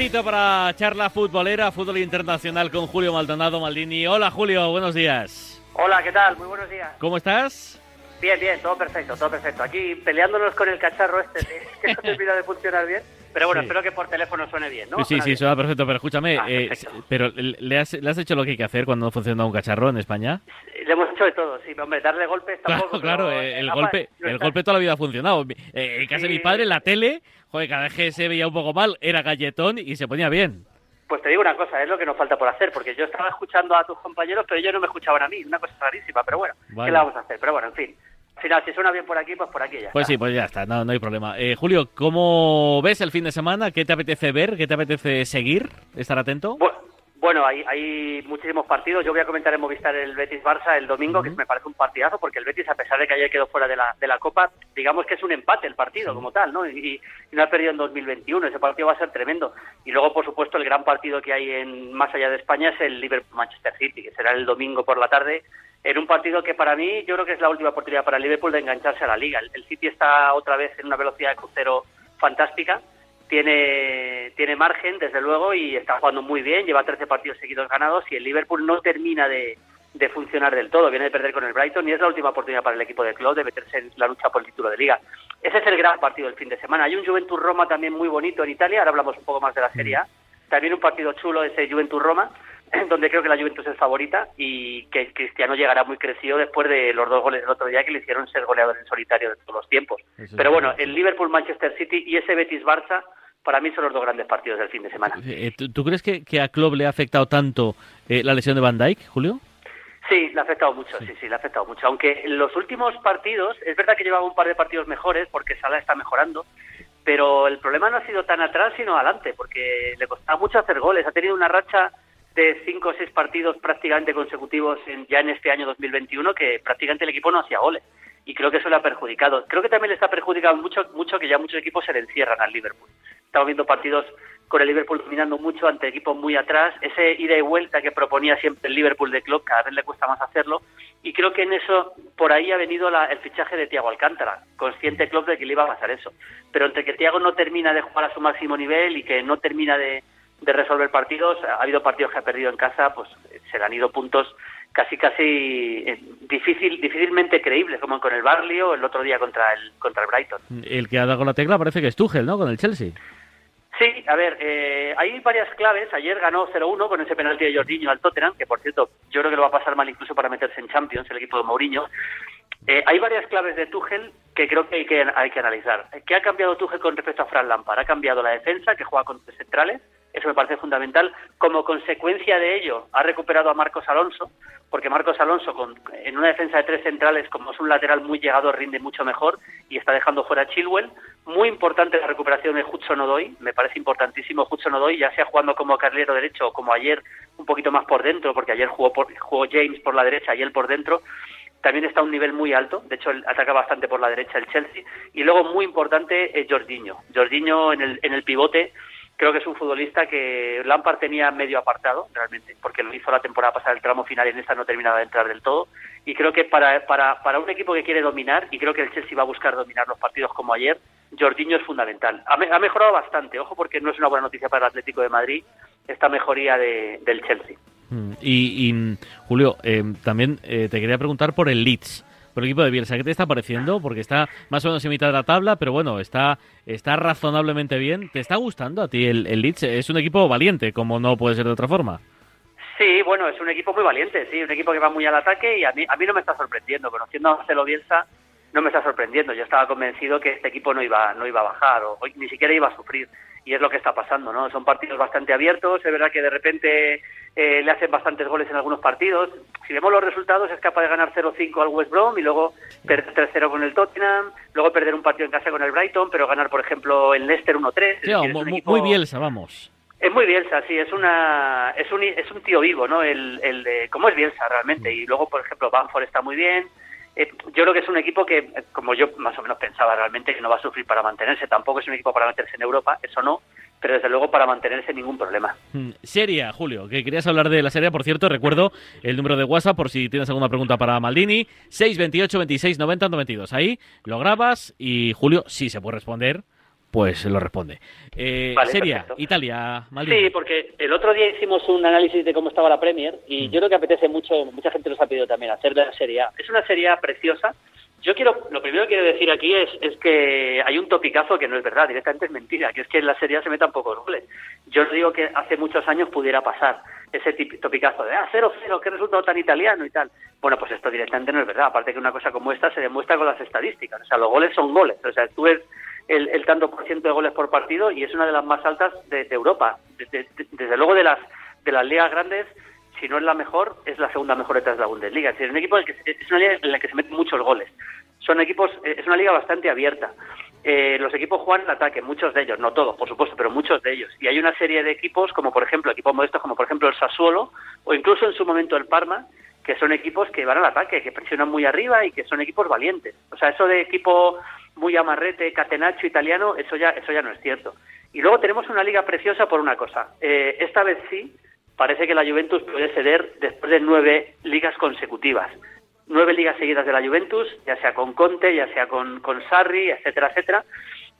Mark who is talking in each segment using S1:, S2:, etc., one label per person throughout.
S1: Ratito para charla futbolera, fútbol internacional con Julio Maldonado Maldini. Hola Julio, buenos días.
S2: Hola, ¿qué tal? Muy buenos días.
S1: ¿Cómo estás?
S2: Bien, bien, todo perfecto, todo perfecto. Aquí peleándonos con el cacharro este, que no termina de funcionar bien. Pero bueno,
S1: Sí.
S2: espero que por teléfono suene bien, ¿no?
S1: sí,
S2: Suena
S1: sí,
S2: bien.
S1: suena perfecto, pero escúchame,
S2: Ah,
S1: eh, pero ¿le has, ¿le has hecho lo que hay que hacer cuando no funciona un cacharro en España?
S2: Le hemos hecho de todo, sí, hombre, darle golpes
S1: Claro,
S2: tampoco.
S1: claro,
S2: pero,
S1: eh, el golpe,
S2: no
S1: el golpe toda la vida ha funcionado. Eh, en casa de mi
S2: Sí.
S1: padre, la tele, joder, cada vez que se veía un poco mal, era galletón y se ponía bien.
S2: Pues te digo una cosa, es lo que nos falta por hacer, porque yo estaba escuchando a tus compañeros, pero ellos no me escuchaban a mí, una cosa rarísima, pero bueno,
S1: Vale.
S2: ¿qué le vamos a hacer? Pero bueno, en fin. Al final, si suena bien por aquí, pues por aquí ya
S1: Pues
S2: está.
S1: sí, pues ya está, no, no hay problema. Eh, Julio, ¿cómo ves el fin de semana? ¿Qué te apetece ver? ¿Qué te apetece seguir? ¿Estar atento?
S2: Bu- Bueno, hay, hay muchísimos partidos. Yo voy a comentar en Movistar el Betis-Barça el domingo, que me parece un partidazo, porque el Betis, a pesar de que ayer quedó fuera de la, de la Copa, digamos que es un empate el partido como tal, ¿no? Y, y no ha perdido en 2021. Ese partido va a ser tremendo. Y luego, por supuesto, el gran partido que hay en más allá de España es el Liverpool-Manchester City, que será el domingo por la tarde, en un partido que para mí yo creo que es la última oportunidad para el Liverpool de engancharse a la Liga. El, el City está otra vez en una velocidad de crucero fantástica tiene, tiene margen, desde luego, y está jugando muy bien, lleva 13 partidos seguidos ganados y el Liverpool no termina de, de funcionar del todo, viene de perder con el Brighton y es la última oportunidad para el equipo de Klopp de meterse en la lucha por el título de liga. Ese es el gran partido del fin de semana. Hay un Juventus-Roma también muy bonito en Italia, ahora hablamos un poco más de la Serie A. También un partido chulo ese Juventus-Roma, donde creo que la Juventus es favorita y que Cristiano llegará muy crecido después de los dos goles del otro día que le hicieron ser goleador en solitario de todos los tiempos. Pero bueno, el Liverpool-Manchester City y ese Betis-Barça para mí son los dos grandes partidos del fin de semana.
S1: Eh, ¿tú, tú crees que, que a Klopp le ha afectado tanto eh, la lesión de Van Dijk, Julio?
S2: Sí, le ha afectado mucho, sí. sí, le ha afectado mucho. Aunque en los últimos partidos, es verdad que llevaba un par de partidos mejores porque Salah está mejorando, pero el problema no ha sido tan atrás sino adelante, porque le costaba mucho hacer goles. Ha tenido una racha de cinco o seis partidos prácticamente consecutivos en- ya en este año 2021 que prácticamente el equipo no hacía goles. Y creo que eso le ha perjudicado. Creo que también le está perjudicando mucho, mucho que ya muchos equipos se le encierran al Liverpool. Estamos viendo partidos con el Liverpool dominando mucho ante equipos muy atrás. Ese ida y vuelta que proponía siempre el Liverpool de Klopp, cada vez le cuesta más hacerlo. Y creo que en eso, por ahí ha venido la- el fichaje de Thiago Alcántara. Consciente Klopp de que le iba a pasar eso. Pero entre que Thiago no termina de jugar a su máximo nivel y que no termina de, de resolver partidos, ha habido partidos que ha perdido en casa, pues se le han ido puntos casi casi eh, difícil difícilmente creíbles como con el Barley o el otro día contra el contra el Brighton.
S1: El que ha dado la tecla parece que es Tuchel, ¿no? Con el Chelsea.
S2: Sí, a ver, eh, hay varias claves. Ayer ganó 0-1 con ese penalti de Jorginho al Tottenham, que por cierto yo creo que lo va a pasar mal incluso para meterse en Champions, el equipo de Mourinho. Eh, hay varias claves de Tuchel que creo que hay que, hay que analizar. ¿Qué ha cambiado Tuchel con respecto a Fran Lampard? Ha cambiado la defensa, que juega con tres centrales, eso me parece fundamental. Como consecuencia de ello, ha recuperado a Marcos Alonso, porque Marcos Alonso con, en una defensa de tres centrales, como es un lateral muy llegado, rinde mucho mejor y está dejando fuera a Chilwell. Muy importante la recuperación de Hudson Odoi, me parece importantísimo Hudson Odoi, ya sea jugando como carrilero derecho o como ayer un poquito más por dentro, porque ayer jugó, por, jugó James por la derecha y él por dentro también está a un nivel muy alto, de hecho ataca bastante por la derecha el Chelsea, y luego muy importante eh, Jorginho. Jorginho en en el pivote creo que es un futbolista que Lampard tenía medio apartado realmente, porque lo hizo la temporada pasada el tramo final y en esta no terminaba de entrar del todo, y creo que para, para, para un equipo que quiere dominar, y creo que el Chelsea va a buscar dominar los partidos como ayer, Jorginho es fundamental. Ha, me- ha mejorado bastante, ojo porque no es una buena noticia para el Atlético de Madrid esta mejoría de, del Chelsea.
S1: Mm, Y, y, Julio, eh, también eh, te quería preguntar por el Leeds, por el equipo de Bielsa. ¿Qué te está pareciendo? Porque está más o menos en mitad de la tabla, pero bueno, está, está razonablemente bien. ¿Te está gustando a ti el, el Leeds? Es un equipo valiente, como no puede ser de otra forma.
S2: Sí, bueno, es un equipo muy valiente, sí, un equipo que va muy al ataque y a mí, a mí no me está sorprendiendo. Conociendo a Marcelo Bielsa, no me está sorprendiendo. Yo estaba convencido que este equipo no iba, no iba a bajar o, o ni siquiera iba a sufrir. Y es lo que está pasando, ¿no? Son partidos bastante abiertos, es verdad que de repente eh, le hacen bastantes goles en algunos partidos. Si vemos los resultados, es capaz de ganar 0-5 al West Brom y luego perder 3-0 con el Tottenham, luego perder un partido en casa con el Brighton, pero ganar, por ejemplo, el Leicester 1-3. Es
S1: Sí,
S2: decir, es
S1: mu-
S2: un
S1: mu-
S2: equipo-
S1: muy Bielsa, vamos.
S2: es muy Bielsa, sí, es una es un es un tío vivo, ¿no? El, el de cómo es Bielsa realmente y luego por ejemplo Banford está muy bien. Eh, yo creo que es un equipo que eh, como yo más o menos pensaba realmente que no va a sufrir para mantenerse, tampoco es un equipo para meterse en Europa, eso no, pero desde luego para mantenerse ningún problema.
S1: Mm, Serie, A, Julio, que querías hablar de la serie, por cierto, recuerdo el número de WhatsApp por si tienes alguna pregunta para Maldini, 628 26 90 92. Ahí lo grabas y Julio, si se puede responder, pues lo responde. Eh, Serie Italia,
S2: Sí, porque el otro día hicimos un análisis de cómo estaba la Premier y mm. yo creo que apetece mucho, mucha gente nos ha pedido también hacer de la Serie A. Es una Serie preciosa. Yo quiero, lo primero que quiero decir aquí es, es que hay un topicazo que no es verdad, directamente es mentira, que es que en la Serie A se metan pocos goles. Yo os digo que hace muchos años pudiera pasar ese topicazo de, ah, 0-0, qué resultado tan italiano y tal. Bueno, pues esto directamente no es verdad, aparte que una cosa como esta se demuestra con las estadísticas, o sea, los goles son goles, o sea, tú ves el, tanto por ciento de goles por partido y es una de las más altas de, Europa. desde luego de las, de las ligas grandes, si no es la mejor, es la segunda mejor detrás de la Bundesliga. Es, un equipo en que, es una liga en la que se meten muchos goles. Son equipos, eh, es una liga bastante abierta. Eh, los equipos juegan en ataque, muchos de ellos, no todos, por supuesto, pero muchos de ellos. Y hay una serie de equipos, como por ejemplo equipos modestos, como por ejemplo el Sassuolo, o incluso en su momento el Parma, que son equipos que van al ataque, que presionan muy arriba y que son equipos valientes. O sea, eso de equipo muy amarrete, catenaccio italiano, eso ya, eso ya no es cierto. Y luego tenemos una liga preciosa por una cosa. Eh, esta vez sí, parece que la Juventus puede ceder después de nueve ligas consecutivas. Nueve ligas seguidas de la Juventus, ya sea con Conte, ya sea con, con Sarri, etcétera, etcétera.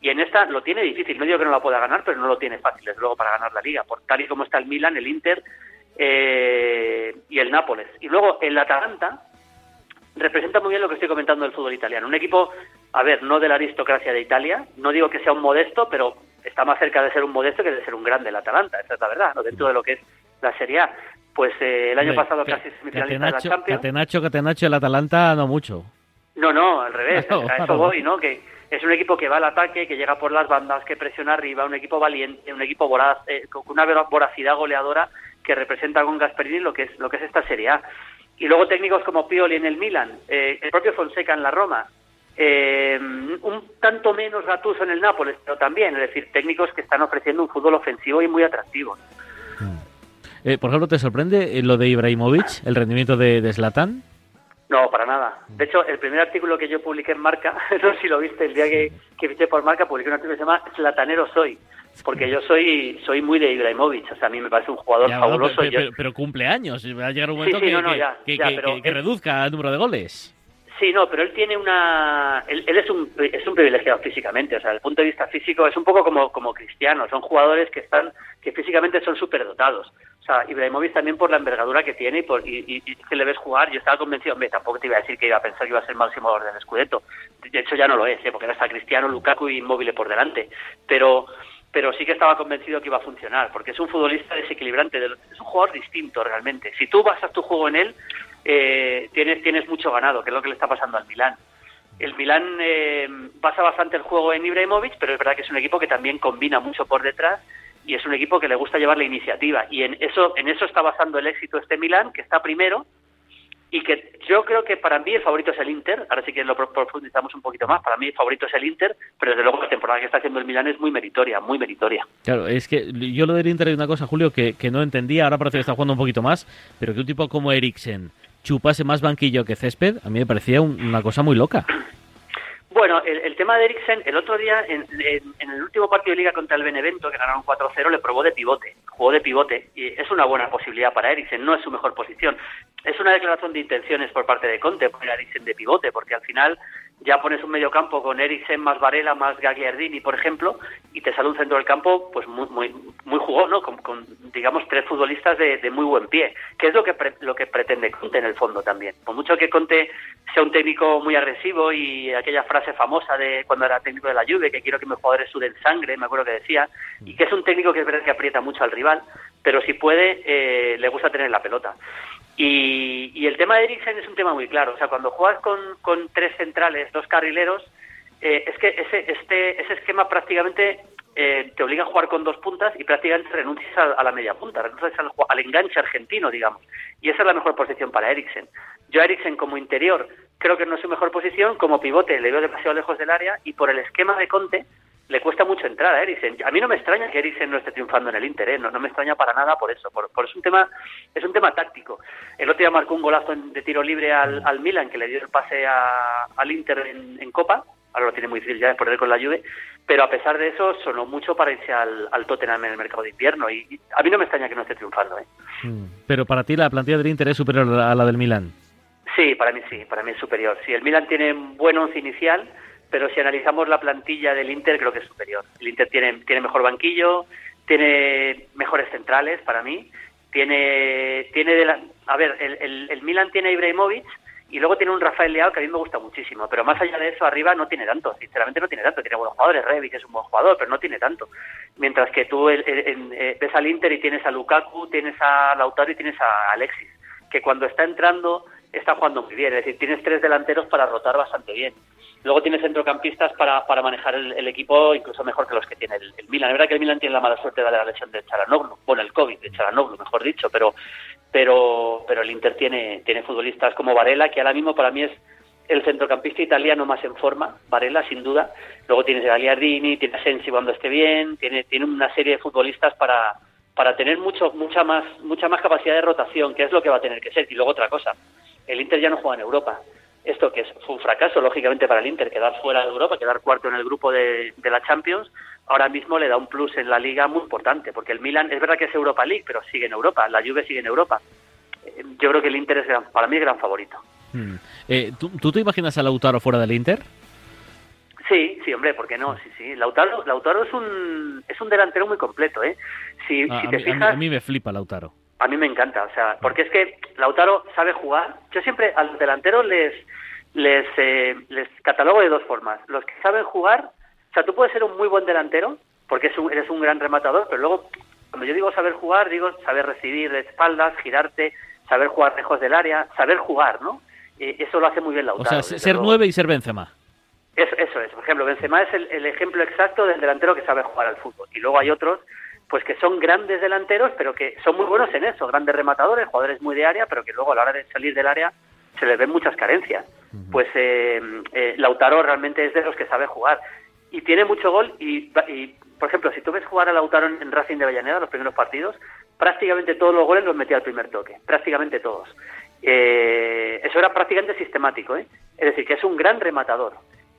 S2: Y en esta lo tiene difícil. No digo que no la pueda ganar, pero no lo tiene fácil, desde luego, para ganar la liga. Por tal y como está el Milan, el Inter eh, y el Nápoles. Y luego el Atalanta, representa muy bien lo que estoy comentando del fútbol italiano. Un equipo, a ver, no de la aristocracia de Italia, no digo que sea un modesto, pero está más cerca de ser un modesto que de ser un grande el Atalanta, esa es la verdad, ¿no? dentro de lo que es la Serie A. Pues eh, el año pasado casi semifinalista de la Champions.
S1: Catenacho, Catenacho, el Atalanta no mucho.
S2: No, no, al revés, a eso voy, ¿no? Que es un equipo que va al ataque, que llega por las bandas, que presiona arriba, un equipo valiente, un equipo voraz, eh, con una voracidad goleadora que representa con Gasperini lo que es lo que es esta Serie A. Y luego técnicos como Pioli en el Milan, eh, el propio Fonseca en la Roma, eh, un tanto menos Gattuso en el Nápoles, pero también, es decir, técnicos que están ofreciendo un fútbol ofensivo y muy atractivo.
S1: Eh, por ejemplo, ¿te sorprende lo de Ibrahimovic, el rendimiento de, Zlatan?
S2: No, para nada. De hecho, el primer artículo que yo publiqué en Marca, no sé si lo viste, el día que, que fiché por Marca, publiqué un artículo que se llama Zlatanero Soy porque yo soy soy muy de Ibrahimovic, o sea, a mí me parece un jugador fabuloso.
S1: pero, cumple años, va a llegar un momento que, reduzca el número de goles.
S2: Sí, no, pero él tiene una... Él, es, un, es un privilegiado físicamente, o sea, desde el punto de vista físico es un poco como, como Cristiano, son jugadores que están que físicamente son superdotados. O sea, Ibrahimovic también por la envergadura que tiene y, por, y, que le ves jugar, yo estaba convencido, hombre, tampoco te iba a decir que iba a pensar que iba a ser máximo orden del Scudetto. De hecho ya no lo es, ¿eh? porque ahora está Cristiano, Lukaku y Inmóvil por delante. Pero pero sí que estaba convencido que iba a funcionar, porque es un futbolista desequilibrante, es un jugador distinto realmente. Si tú basas tu juego en él, eh, tienes, tienes mucho ganado, que es lo que le está pasando al Milán. El Milán eh, basa bastante el juego en Ibrahimovic, pero es verdad que es un equipo que también combina mucho por detrás y es un equipo que le gusta llevar la iniciativa. Y en eso, en eso está basando el éxito este Milán, que está primero, y que yo creo que para mí el favorito es el Inter, ahora sí que lo profundizamos un poquito más, para mí el favorito es el Inter, pero desde luego la temporada que está haciendo el Milán es muy meritoria, muy meritoria.
S1: Claro, es que yo lo del Inter hay una cosa, Julio, que, que no entendía, ahora parece que está jugando un poquito más, pero que un tipo como Eriksen chupase más banquillo que césped, a mí me parecía una cosa muy loca.
S2: Bueno, el, tema de Eriksen, el otro día, en, el último partido de liga contra el Benevento, que ganaron 4-0, le probó de pivote, jugó de pivote, y es una buena posibilidad para Eriksen, no es su mejor posición. Es una declaración de intenciones por parte de Conte poner a Eriksen de pivote, porque al final ya pones un medio campo con Eriksen más Varela más Gagliardini, por ejemplo, y te sale un centro del campo pues muy muy, muy jugón, ¿no? Con, digamos tres futbolistas de, muy buen pie, que es lo que lo que pretende Conte en el fondo también. Por mucho que Conte sea un técnico muy agresivo y aquella frase famosa de cuando era técnico de la Juve que quiero que mis jugadores suden sangre, me acuerdo que decía, y que es un técnico que es verdad que aprieta mucho al rival, pero si puede eh, le gusta tener la pelota. Y, el tema de Eriksen es un tema muy claro. O sea, cuando juegas con, con tres centrales, dos carrileros, eh, es que ese, este, ese esquema prácticamente eh, te obliga a jugar con dos puntas y prácticamente renuncias a, la media punta, renuncias al, enganche argentino, digamos. Y esa es la mejor posición para Eriksen. Yo a Eriksen como interior creo que no es su mejor posición, como pivote le veo demasiado lejos del área y por el esquema de Conte le cuesta mucho entrar a Eriksen. A mí no me extraña que Eriksen no esté triunfando en el Inter, ¿eh? no, me extraña para nada por eso, por, por es un tema es un tema táctico. El otro día marcó un golazo de tiro libre al, al Milan que le dio el pase al Inter en, Copa, ahora lo tiene muy difícil ya de perder con la Juve, pero a pesar de eso sonó mucho para irse al, al Tottenham en el mercado de invierno y, a mí no me extraña que no esté triunfando. ¿eh?
S1: Hmm. Pero para ti la plantilla del Inter es superior a la del Milan.
S2: Sí, para mí sí, para mí es superior. Si el Milan tiene un buen once inicial, pero si analizamos la plantilla del Inter creo que es superior. El Inter tiene, tiene mejor banquillo, tiene mejores centrales para mí, tiene, tiene de la, a ver, el, el, Milan tiene a Ibrahimovic y luego tiene un Rafael Leao que a mí me gusta muchísimo, pero más allá de eso arriba no tiene tanto, sinceramente no tiene tanto, tiene buenos jugadores, que es un buen jugador, pero no tiene tanto. Mientras que tú eh, ves al Inter y tienes a Lukaku, tienes a Lautaro y tienes a Alexis, que cuando está entrando está jugando muy bien, es decir, tienes tres delanteros para rotar bastante bien. Luego tiene centrocampistas para, para manejar el, equipo incluso mejor que los que tiene el, Milan. La verdad que el Milan tiene la mala suerte de la lesión de Charanoglu, bueno, el COVID de Charanoglu, mejor dicho, pero pero pero el Inter tiene tiene futbolistas como Varela, que ahora mismo para mí es el centrocampista italiano más en forma, Varela sin duda. Luego tienes a Gagliardini, tiene a Sensi cuando esté bien, tiene tiene una serie de futbolistas para para tener mucho mucha más mucha más capacidad de rotación, que es lo que va a tener que ser. Y luego otra cosa, el Inter ya no juega en Europa esto que fue un fracaso, lógicamente, para el Inter, quedar fuera de Europa, quedar cuarto en el grupo de, la Champions, ahora mismo le da un plus en la liga muy importante, porque el Milan es verdad que es Europa League, pero sigue en Europa, la Juve sigue en Europa. Eh, yo creo que el Inter es para mí gran favorito.
S1: Hmm. Eh, ¿tú, te imaginas a Lautaro fuera del Inter?
S2: Sí, sí, hombre, ¿por qué no? Sí, sí. Lautaro, Lautaro es un es un delantero muy completo, ¿eh? Si,
S1: ah,
S2: te
S1: a, fijas, a mí me flipa Lautaro.
S2: A mí me encanta, o sea, porque es que Lautaro sabe jugar. Yo siempre a los delanteros les les, eh, les catalogo de dos formas. Los que saben jugar, o sea, tú puedes ser un muy buen delantero, porque eres un gran rematador, pero luego, cuando yo digo saber jugar, digo saber recibir de espaldas, girarte, saber jugar lejos del área, saber jugar, ¿no? eso lo hace muy bien Lautaro.
S1: O sea, ser nueve y ser Benzema.
S2: Eso, eso es. Por ejemplo, Benzema es el, el ejemplo exacto del delantero que sabe jugar al fútbol. Y luego hay otros pues que son grandes delanteros, pero que son muy buenos en eso, grandes rematadores, jugadores muy de área, pero que luego a la hora de salir del área se les ven muchas carencias. Pues eh, eh, Lautaro realmente es de los que sabe jugar y tiene mucho gol y, por ejemplo, si tú ves jugar a Lautaro en, Racing de Avellaneda los primeros partidos, prácticamente todos los goles los metía al primer toque, prácticamente todos. Eh, eso era prácticamente sistemático, ¿eh? es decir, que es un gran rematador.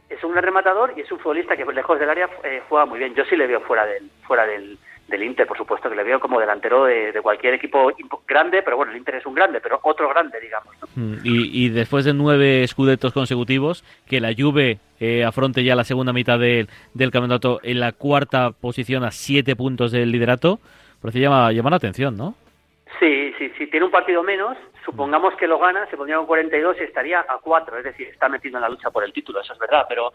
S2: Es un gran rematador y es un futbolista que lejos del área juega muy bien. Yo sí le veo fuera del, fuera del, del Inter, por supuesto, que le veo como delantero de, cualquier equipo grande, pero bueno, el Inter es un grande, pero otro grande, digamos.
S1: Mm, y, después de nueve escudetos consecutivos, que la Juve eh, afronte ya la segunda mitad del campeonato en la cuarta posición a siete puntos del liderato, parece llama, llama la atención, ¿no?
S2: Sí, sí, sí, tiene un partido menos, supongamos que lo gana, se pondría con 42 y estaría a 4, es decir, está metido en la lucha por el título, eso es verdad, pero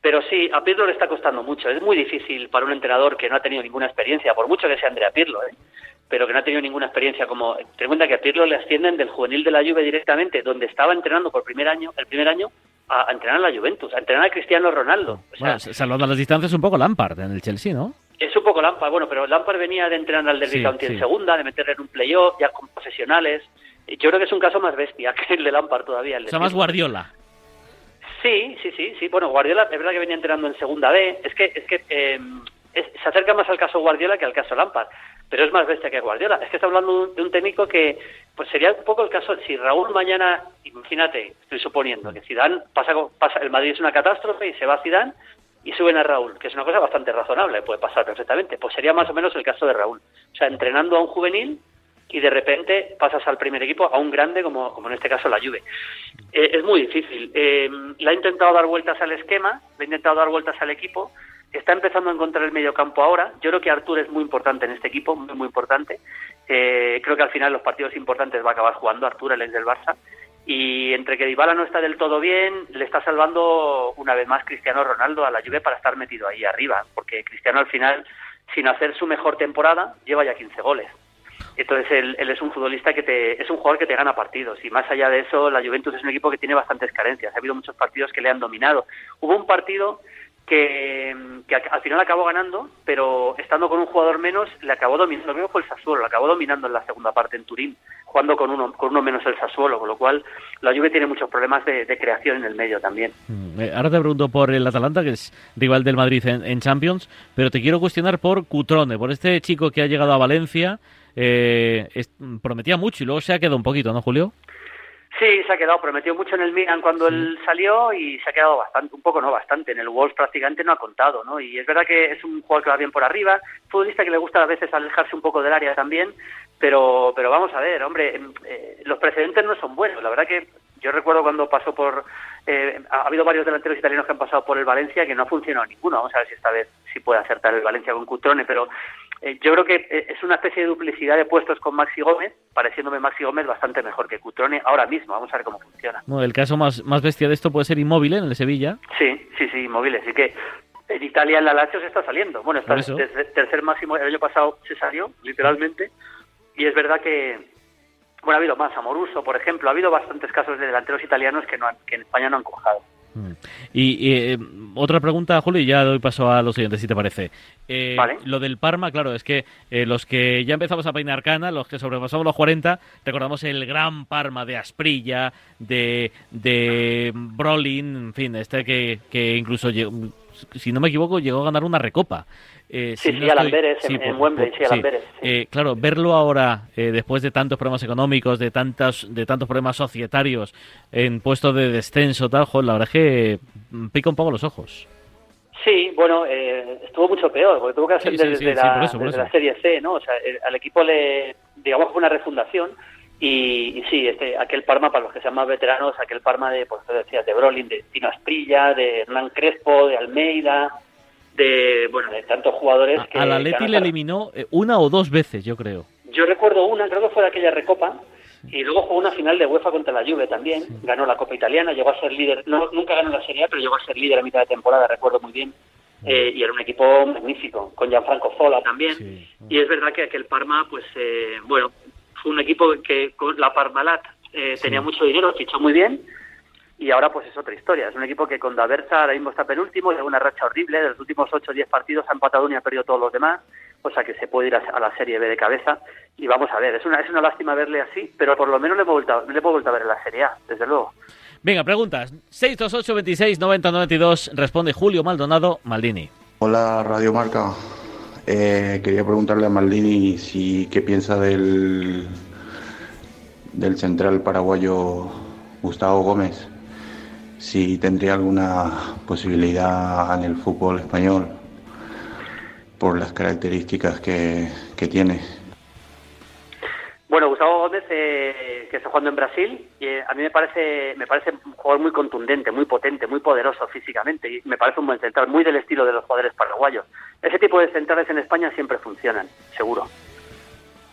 S2: pero sí, a Pirlo le está costando mucho. Es muy difícil para un entrenador que no ha tenido ninguna experiencia, por mucho que sea Andrea Pirlo, ¿eh? pero que no ha tenido ninguna experiencia como... Ten en cuenta que a Pirlo le ascienden del juvenil de la Juve directamente, donde estaba entrenando por primer año, el primer año, a, entrenar a la Juventus, a entrenar a Cristiano Ronaldo.
S1: O sea, salvando las distancias un poco Lampard en el Chelsea, ¿no?
S2: Es un poco Lampard, bueno, pero Lampard venía de entrenar al Derby County en segunda, de meterle en un playoff, ya con profesionales. Yo creo que es un caso más bestia que el de Lampard todavía. El
S1: o sea, más Guardiola.
S2: Sí, sí, sí, sí. Bueno, Guardiola es verdad que venía entrenando en segunda B. Es que, es que em, se acerca más al caso Guardiola que al caso Lampard, pero es más bestia que Guardiola. Es que está hablando de un técnico que, pues sería un poco el caso, si Raúl mañana, imagínate, estoy suponiendo que Zidane pasa, pasa el Madrid es una catástrofe y se va Zidane y suben a Raúl, que es una cosa bastante razonable, puede pasar perfectamente. Pues sería más o menos el caso de Raúl. O sea, entrenando a un juvenil y de repente pasas al primer equipo, a un grande como, como en este caso la Juve. Eh, es muy difícil. Eh, le ha intentado dar vueltas al esquema, le ha intentado dar vueltas al equipo, está empezando a encontrar el medio campo ahora. Yo creo que Artur es muy importante en este equipo, muy, muy importante. Eh, creo que al final los partidos importantes va a acabar jugando Artur, el del Barça. Y entre que Dybala no está del todo bien, le está salvando una vez más Cristiano Ronaldo a la Juve para estar metido ahí arriba, porque Cristiano al final, sin hacer su mejor temporada, lleva ya 15 goles. Entonces él, es un futbolista que te, es un jugador que te gana partidos y más allá de eso la Juventus es un equipo que tiene bastantes carencias. Ha habido muchos partidos que le han dominado. Hubo un partido que, al final acabó ganando, pero estando con un jugador menos le acabó dominando. Lo mismo fue el Sassuolo, lo acabó dominando en la segunda parte en Turín, jugando con uno, con uno menos el Sassuolo, con lo cual la Juve tiene muchos problemas de, creación en el medio también.
S1: Mm, eh, ahora te pregunto por el Atalanta, que es rival del Madrid en Champions, pero te quiero cuestionar por Cutrone, por este chico que ha llegado a Valencia eh, prometía mucho y luego se ha quedado un poquito, ¿no, Julio?
S2: Sí, se ha quedado, prometió mucho en el Milan cuando él salió y se ha quedado bastante, un poco no, bastante. En el Wolves prácticamente no ha contado, ¿no? Y es verdad que es un jugador que va bien por arriba, futbolista que le gusta a veces alejarse un poco del área también, pero, pero vamos a ver, hombre, em, eh, los precedentes no son buenos. La verdad que Yo recuerdo cuando pasó por... Eh, ha habido varios delanteros italianos que han pasado por el Valencia que no ha funcionado ninguno. Vamos a ver si esta vez sí puede acertar el Valencia con Cutrone, pero eh, yo creo que eh, es una especie de duplicidad de puestos con Maxi Gómez, pareciéndome Maxi Gómez bastante mejor que Cutrone ahora mismo. Vamos a ver cómo funciona.
S1: No, el caso más, más bestia de esto puede ser Inmóvil en el Sevilla.
S2: Sí, sí, sí, Inmóvil. Así que en Italia el Lazio se está saliendo. Bueno, está desde tercer máximo, el año pasado se salió, literalmente, y es verdad que, bueno, ha habido más, Amoruso, por ejemplo, ha habido bastantes casos de delanteros italianos que, no que en España no han cojado.
S1: Y, eh, otra pregunta, Julio, y ya doy paso a los siguientes, si te parece. Eh, Lo del Parma, claro, es que eh, los que ya empezamos a peinar cana, los que sobrepasamos los 40, recordamos el gran Parma de Asprilla, de, de Brolin, en fin, este que, que incluso si no me equivoco, llegó a ganar una recopa.
S2: Eh, sí, sí, al Amberes, en, Wembley, sí, al
S1: eh, claro, verlo ahora, eh, después de tantos problemas económicos, de tantos, de tantos problemas societarios, en puesto de descenso, tal, la verdad es que pica un poco los ojos.
S2: Sí, bueno, estuvo mucho peor, porque tuvo que hacer desde, la, Serie C, ¿no? O sea, al equipo le, digamos, fue una refundación, y, sí, este, aquel Parma, para los que sean más veteranos, aquel Parma de, pues decías, de Brolin, de Tino Asprilla, de Hernán Crespo, de Almeida, de, bueno, de tantos jugadores
S1: que... Al Atleti le eliminó eh, una o dos veces, yo creo.
S2: Yo recuerdo una, creo que fue de aquella Recopa, y luego jugó una final de UEFA contra la Juve también, ganó la Copa Italiana, llegó a ser líder, no, nunca ganó la Serie A, pero llegó a ser líder a mitad de temporada, recuerdo muy bien. Eh, y era un equipo magnífico, con Gianfranco Fola también. Y es verdad que aquel Parma, pues, eh, bueno, fue un equipo que con la Parmalat eh, tenía mucho dinero, fichó muy bien y ahora pues es otra historia. Es un equipo que con Daversa ahora mismo está penúltimo, lleva una racha horrible, de los últimos 8 o 10 partidos ha empatado uno y ha perdido todos los demás, o sea que se puede ir a, la Serie B de cabeza y vamos a ver, es una, es una lástima verle así, pero por lo menos le hemos vuelto, le hemos vuelto a ver en la Serie A, desde luego.
S1: Venga, preguntas. 628 26 90 92 responde Julio Maldonado Maldini.
S3: Hola Radio Marca. Eh, quería preguntarle a Maldini si qué piensa del, del central paraguayo Gustavo Gómez, si tendría alguna posibilidad en el fútbol español por las características que, que tiene.
S2: Bueno, Gustavo Gómez, eh, que está jugando en Brasil, y, eh, a mí me parece, me parece un jugador muy contundente, muy potente, muy poderoso físicamente, y me parece un buen central, muy del estilo de los jugadores paraguayos. Ese tipo de centrales en España siempre funcionan, seguro.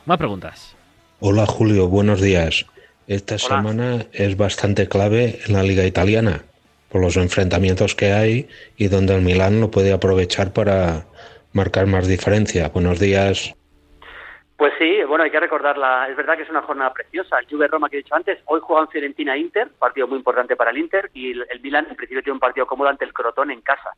S1: Más preguntas.
S4: Hola Julio, buenos días. Esta semana es bastante clave en la liga italiana, por los enfrentamientos que hay y donde el Milán lo puede aprovechar para marcar más diferencia. Buenos días.
S2: Pues sí, bueno, hay que recordarla. Es verdad que es una jornada preciosa. El Juve Roma que he dicho antes, hoy juegan Fiorentina Inter, partido muy importante para el Inter, y el, Milan en principio tiene un partido cómodo ante el Crotón en casa.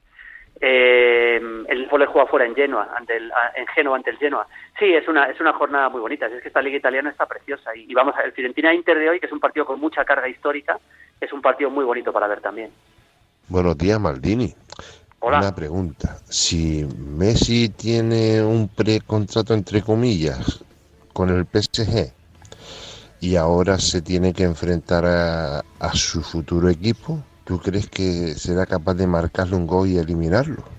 S2: Eh, el Napoli juega fuera en Genoa, ante el, en Genoa ante el Genoa. Sí, es una es una jornada muy bonita. Es que esta liga italiana está preciosa y, vamos a el Fiorentina Inter de hoy, que es un partido con mucha carga histórica, es un partido muy bonito para ver también.
S5: Buenos días, Maldini. Una pregunta. Si Messi tiene un precontrato, entre comillas, con el PSG y ahora se tiene que enfrentar a, su futuro equipo, ¿tú crees que será capaz de marcarle un gol y eliminarlo?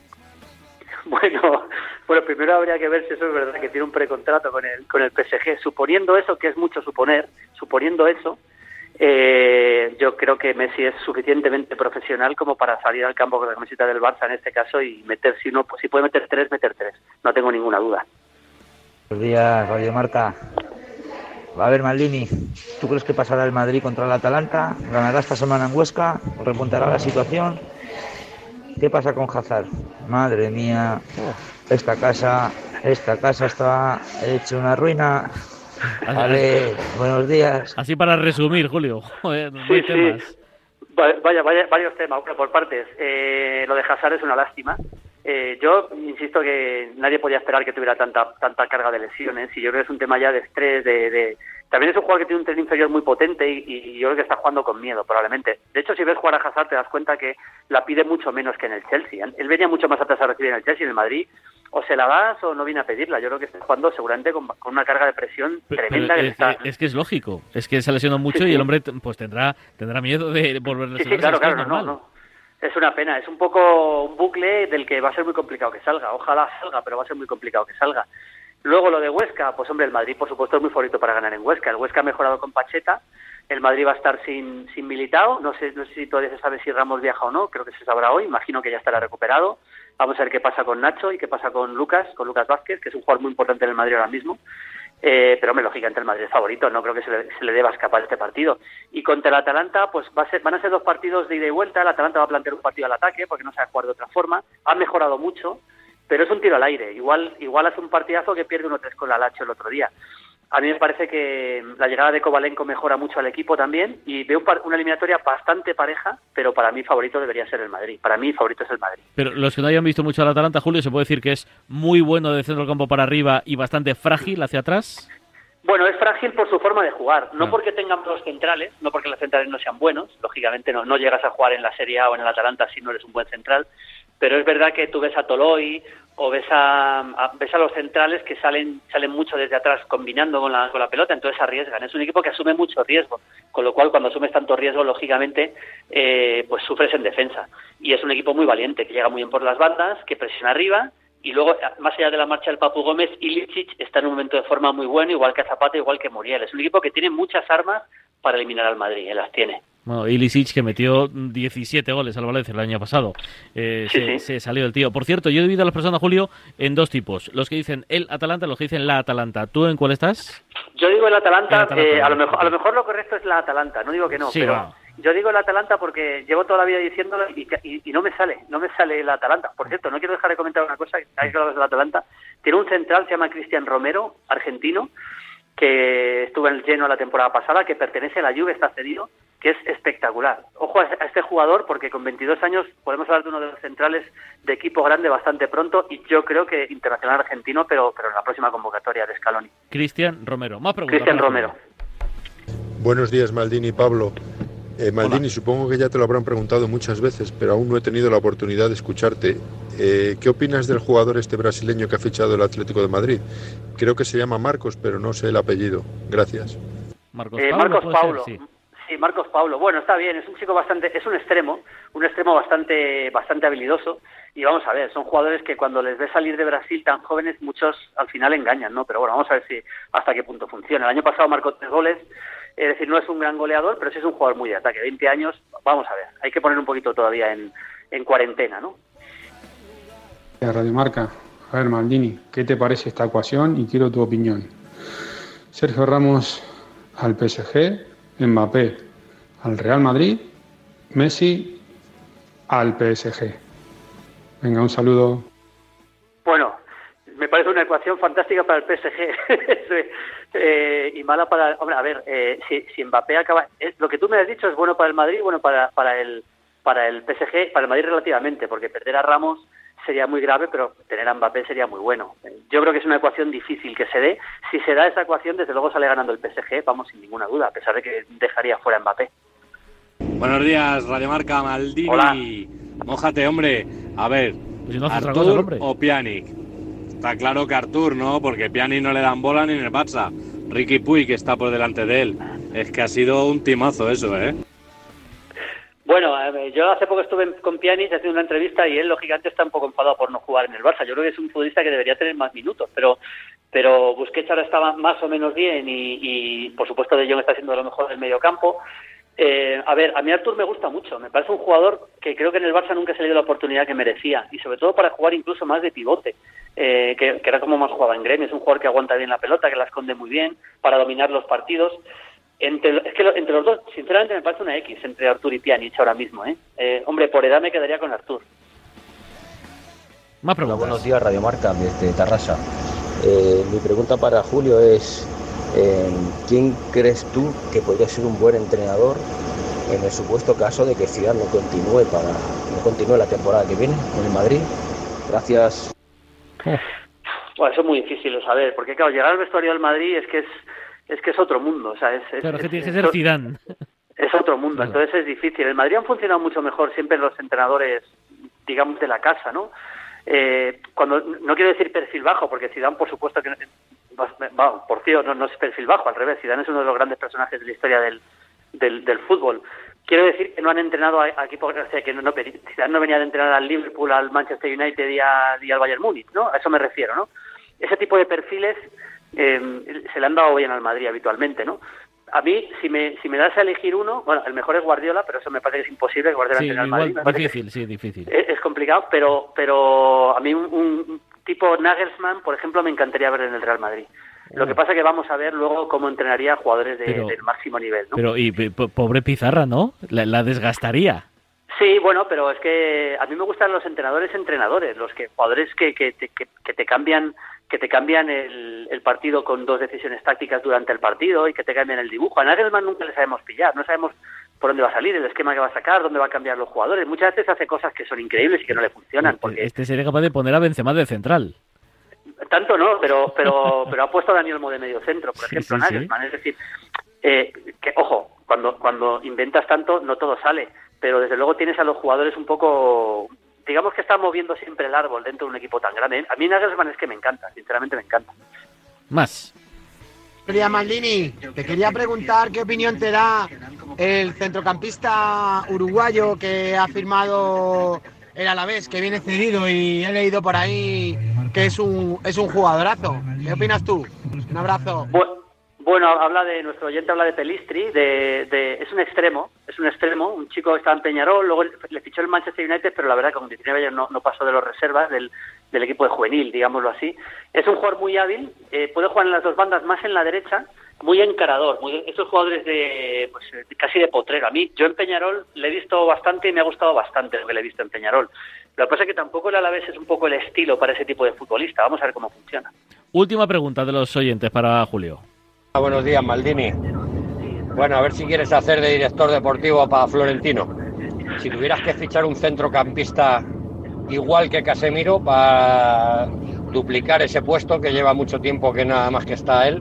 S2: Bueno, bueno, primero habría que ver si eso es verdad que tiene un precontrato con el, con el PSG. Suponiendo eso, que es mucho suponer, suponiendo eso, eh, yo creo que Messi es suficientemente profesional como para salir al campo con la camiseta del Barça en este caso y meter, si no, pues si puede meter tres, meter tres. No tengo ninguna duda.
S6: Buenos días, Radio Marca. A ver, Maldini, ¿tú crees que pasará el Madrid contra el Atalanta? ¿Ganará esta semana en Huesca? ¿Repuntará la situación? ¿Qué pasa con Hazard? Madre mía, esta casa, esta casa está hecha una ruina. Vale, buenos días.
S1: Así para resumir, Julio. Joder, temas.
S2: Vaya, vaya, varios temas, por partes. Eh, lo de Hazard es una lástima. Eh, yo insisto que nadie podía esperar que tuviera tanta tanta carga de lesiones y yo creo que es un tema ya de estrés, de, también es un jugador que tiene un tren inferior muy potente y, yo creo que está jugando con miedo, probablemente. De hecho, si ves jugar a Hazard, te das cuenta que la pide mucho menos que en el Chelsea. Él venía mucho más atrás a recibir en el Chelsea, en el Madrid. O se la das o no viene a pedirla. Yo creo que está jugando seguramente con, una carga de presión tremenda.
S1: es, que es lógico. Es que se lesionó mucho y el hombre pues tendrá tendrá miedo de volver a lesionarse.
S2: Sí, claro, claro, no, no. Es una pena, es un poco un bucle del que va a ser muy complicado que salga. Ojalá salga, pero va a ser muy complicado que salga. Luego lo de Huesca, pues hombre, el Madrid por supuesto es muy favorito para ganar en Huesca. El Huesca ha mejorado con Pacheta, el Madrid va a estar sin, sin Militao, no sé, no sé si todavía se sabe si Ramos viaja o no, creo que se sabrá hoy, imagino que ya estará recuperado. Vamos a ver qué pasa con Nacho y qué pasa con Lucas, con Lucas Vázquez, que es un jugador muy importante en el Madrid ahora mismo. Eh, pero, hombre, lógicamente el Madrid es favorito, no creo que se le, deba escapar este partido. Y contra el Atalanta, pues va a ser, van a ser dos partidos de ida y vuelta. El Atalanta va a plantear un partido al ataque porque no a jugar de otra forma. Ha mejorado mucho, pero es un tiro al aire. Igual, igual hace un partidazo que pierde 1-3 con la Lacho el otro día. A mí me parece que la llegada de Kovalenko mejora mucho al equipo también y veo una eliminatoria bastante pareja, pero para mí favorito debería ser el Madrid. Para mí favorito es el Madrid.
S1: Pero los que no hayan visto mucho al Atalanta, Julio, ¿se puede decir que es muy bueno de centro del campo para arriba y bastante frágil hacia atrás?
S2: Bueno, es frágil por su forma de jugar, no porque tengan dos centrales, no porque los centrales no sean buenos, lógicamente no, no llegas a jugar en la Serie A o en el Atalanta si no eres un buen central, pero es verdad que tú ves a Toloy o ves a, ves a los centrales que salen salen mucho desde atrás combinando con la, con la pelota, entonces arriesgan. Es un equipo que asume mucho riesgo, con lo cual cuando asumes tanto riesgo, lógicamente, eh, pues sufres en defensa. Y es un equipo muy valiente, que llega muy bien por las bandas, que presiona arriba y luego, más allá de la marcha del Papu Gómez, Ilicic está en un momento de forma muy bueno, igual que Zapata, igual que Muriel. Es un equipo que tiene muchas armas para eliminar al Madrid, él las tiene.
S1: Bueno, Ilicic que metió 17 goles al Valencia el año pasado. Eh,
S2: Sí,
S1: se,
S2: sí.
S1: se salió del tío. Por cierto, yo he dividido a las personas, Julio, en dos tipos. Los que dicen el Atalanta los que dicen la Atalanta. ¿Tú en cuál estás?
S2: Yo digo el Atalanta,
S1: El Atalanta,
S2: eh, a, lo mejor, a lo mejor lo correcto es la Atalanta, no digo que no,
S1: Sí,
S2: pero
S1: va.
S2: Yo digo el Atalanta porque llevo toda la vida diciéndolo y, y- y no me sale, no me sale el Atalanta. Por cierto, no quiero dejar de comentar una cosa, que hay que hablar del Atalanta. Tiene un central, se llama Cristian Romero, argentino, que estuvo en el lleno la temporada pasada, que pertenece a la Juve, está cedido, que es espectacular. Ojo a a este jugador porque con 22 años podemos hablar de uno de los centrales de equipo grande bastante pronto y yo creo que internacional argentino, pero, pero en la próxima convocatoria de Scaloni.
S1: Cristian Romero. Más preguntas.
S2: Cristian Romero.
S7: Buenos días, Maldini Pablo. Eh, Maldini, supongo que ya te lo habrán preguntado muchas veces, pero aún no he tenido la oportunidad de escucharte. Eh, ¿Qué opinas del jugador este brasileño que ha fichado el Atlético de Madrid? Creo que se llama Marcos, pero no sé el apellido. Gracias.
S1: Marcos
S2: Eh,
S1: Paulo.
S2: Marcos
S1: ser,
S2: Paulo.
S1: sí.
S2: Sí, Marcos Paulo. Bueno, está bien, es un chico bastante, es un extremo, un extremo bastante, bastante habilidoso. Y vamos a ver, son jugadores que cuando les ves salir de Brasil tan jóvenes, muchos al final engañan, ¿no? Pero bueno, vamos a ver si hasta qué punto funciona. El año pasado marcó tres goles, es decir, no es un gran goleador, pero sí es un jugador muy de ataque. 20 años, vamos a ver, hay que poner un poquito todavía en, en cuarentena, ¿no?
S8: Radio Marca. A ver, Maldini, ¿qué te parece esta ecuación? Y quiero tu opinión. Sergio Ramos al PSG, Mbappé al Real Madrid, Messi al PSG. Venga, un saludo.
S2: Me parece una ecuación fantástica para el PSG Eh, y mala para... Hombre, a ver, eh, si, si Mbappé acaba... eh, lo que tú me has dicho es bueno para el Madrid, bueno para, para, el, para el PSG, para el Madrid relativamente, porque perder a Ramos sería muy grave, pero tener a Mbappé sería muy bueno. Yo creo que es una ecuación difícil que se dé. Si se da esa ecuación, desde luego sale ganando el PSG, vamos, sin ninguna duda, a pesar de que dejaría fuera a Mbappé.
S9: Buenos días, Radio Marca Maldini.
S2: Hola.
S9: Mójate, hombre. A ver,
S1: Pues si no
S9: Artur
S1: hombre.
S9: o Pjanic. Está claro que Artur, ¿no? Porque Pjanic no le dan bola ni en el Barça. Ricky Puy, que está por delante de él. Es que ha sido un timazo eso, ¿eh?
S2: Bueno, yo hace poco estuve con Pjanic haciendo una entrevista y él, lógicamente, está un poco enfadado por no jugar en el Barça. Yo creo que es un futbolista que debería tener más minutos, pero pero Busquets ahora estaba más o menos bien y, por supuesto, De Jong está siendo lo mejor del medio campo. Eh, a ver, a mí Artur me gusta mucho. Me parece un jugador que creo que en el Barça nunca se le dio la oportunidad que merecía y sobre todo para jugar incluso más de pivote, eh, que, que era como más jugaba en gremio. Es un jugador que aguanta bien la pelota, que la esconde muy bien para dominar los partidos. Entre, es que lo- entre los dos, sinceramente, me parece una X entre Artur y Pjanic ahora mismo. ¿eh? Eh, hombre, por edad me quedaría con Artur.
S1: Más
S10: Hola,
S1: preguntas.
S10: buenos días, Radio Marca, desde Tarrasa. Eh, mi pregunta para Julio es, eh, ¿quién crees tú que podría ser un buen entrenador en el supuesto caso de que Zidane no continúe para no continúe la temporada que viene con el Madrid? Gracias.
S2: Bueno, eso es muy difícil de saber, porque claro, llegar al vestuario del Madrid es que es es que es otro mundo, o sea, es, es-
S1: Claro, es que tiene que ser Zidane.
S2: Es otro mundo,
S1: Claro.
S2: entonces es difícil. El Madrid han funcionado mucho mejor siempre los entrenadores, digamos, de la casa, ¿no? Eh, cuando no quiero decir perfil bajo, porque Zidane, por supuesto que por cierto, no, no es perfil bajo, al revés. Zidane es uno de los grandes personajes de la historia del, del, del fútbol. Quiero decir que no han entrenado a, a equipos, o sea, que no, no, Zidane no venía de entrenar al Liverpool, al Manchester United y, a- y al Bayern Múnich, ¿no? A eso me refiero, ¿no? Ese tipo de perfiles eh, se le han dado bien al Madrid habitualmente, ¿no? a mí, si me, si me das a elegir uno, bueno, el mejor es Guardiola, pero eso me parece que es imposible. Guardiola
S1: sí,
S2: igual,
S1: Madrid, difícil, sí, difícil.
S2: Es, es, complicado, pero, pero a mí un, un, tipo Nagelsmann, por ejemplo, me encantaría ver en el Real Madrid. Lo que pasa es que vamos a ver luego cómo entrenaría a jugadores de, pero, del máximo nivel. ¿no?
S1: Pero, y pobre Pizarra, ¿no? La, la, desgastaría.
S2: Sí, bueno, pero es que a mí me gustan los entrenadores entrenadores, los que jugadores que, que, que, que te cambian que te cambian el, el, partido con dos decisiones tácticas durante el partido y que te cambian el dibujo. A Nagelsmann nunca le sabemos pillar, no sabemos por dónde va a salir, el esquema que va a sacar, dónde va a cambiar los jugadores. Muchas veces hace cosas que son increíbles y que no le funcionan. Porque...
S1: Este sería capaz de poner a Benzema de central.
S2: Tanto no, pero pero pero ha puesto a Daniel Mo de medio centro, por ejemplo, sí. Sí. Es decir, eh, que ojo, cuando cuando inventas tanto no todo sale, pero desde luego tienes a los jugadores un poco digamos que está moviendo siempre el árbol dentro de un equipo tan grande. A mí Nagelsmann es que me encanta, sinceramente me encanta.
S1: Más.
S11: Quería Maldini, te quería preguntar qué opinión te da el centrocampista uruguayo que ha firmado el Alavés, que viene cedido y he leído por ahí que es un, es un jugadorazo. ¿Qué opinas tú? Un abrazo.
S2: Bueno, habla de nuestro oyente habla de Pelistri, de, de, es un extremo, es un extremo, un chico que está en Peñarol, luego le fichó el Manchester United, pero la verdad que con 19 años no, pasó de los reservas del, equipo de juvenil, digámoslo así. Es un jugador muy hábil, eh, puede jugar en las dos bandas, más en la derecha, muy encarador, muy, estos jugadores de pues, casi de potrero. A mí, yo en Peñarol le he visto bastante y me ha gustado bastante lo que le he visto en Peñarol. Lo que pasa es que tampoco el Alavés es un poco el estilo para ese tipo de futbolista. Vamos a ver cómo funciona.
S1: Última pregunta de los oyentes para Julio.
S12: Buenos días, Maldini. Bueno, a ver si quieres hacer de director deportivo para Florentino. Si tuvieras que fichar un centrocampista igual que Casemiro para duplicar ese puesto que lleva mucho tiempo que nada más que está él,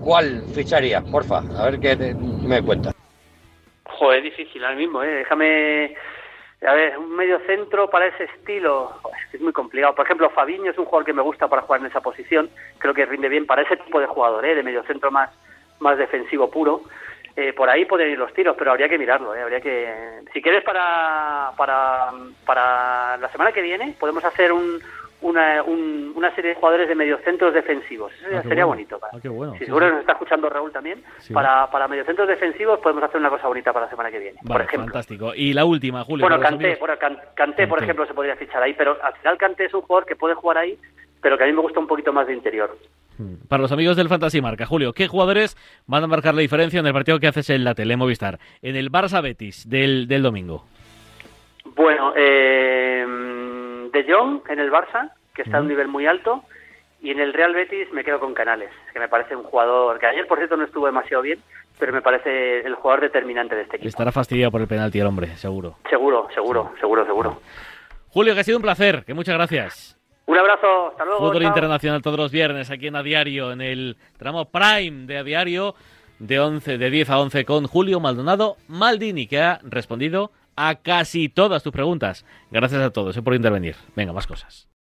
S12: ¿cuál ficharía? Porfa, a ver qué me cuentas.
S2: Joder, difícil ahora mismo, ¿eh? Déjame... A ver, un medio centro para ese estilo es muy complicado. Por ejemplo, Fabiño es un jugador que me gusta para jugar en esa posición. Creo que rinde bien para ese tipo de jugador, ¿eh? de medio centro más, más defensivo puro. Eh, por ahí pueden ir los tiros, pero habría que mirarlo. ¿eh? Habría que, si quieres para, para, para la semana que viene, podemos hacer un, una, un, una serie de jugadores de mediocentros defensivos. Eso
S1: Ah,
S2: sería
S1: bueno.
S2: bonito. Para,
S1: Ah, bueno,
S2: si
S1: sí,
S2: seguro
S1: sí.
S2: nos está escuchando Raúl también,
S1: Sí.
S2: para, para mediocentros defensivos podemos hacer una cosa bonita para la semana que viene. por ejemplo.
S1: fantástico. Y la última, Julio.
S2: Bueno,
S1: amigos.
S2: bueno, Can- Kanté, por ejemplo, se podría fichar ahí, pero al final Kanté es un jugador que puede jugar ahí, pero que a mí me gusta un poquito más de interior.
S1: Para los amigos del Fantasy Marca, Julio, ¿qué jugadores van a marcar la diferencia en el partido que haces en la tele Movistar? En el Barça Betis del, del domingo.
S2: Bueno, eh, De Jong en el Barça, que está a un nivel muy alto, y en el Real Betis me quedo con Canales, que me parece un jugador que ayer, por cierto, no estuvo demasiado bien, pero me parece el jugador determinante de este equipo.
S1: Estará fastidiado por el penalti el hombre, seguro.
S2: Seguro, seguro, seguro, seguro.
S1: Julio, que ha sido un placer, que muchas gracias.
S2: Un abrazo, hasta luego.
S1: Fútbol
S2: chao.
S1: internacional todos los viernes aquí en A Diario, en el tramo Prime de A Diario, de, 11, de 10 a 11 con Julio Maldonado Maldini, que ha respondido a casi todas tus preguntas. Gracias a todos eh, por intervenir. Venga, más cosas.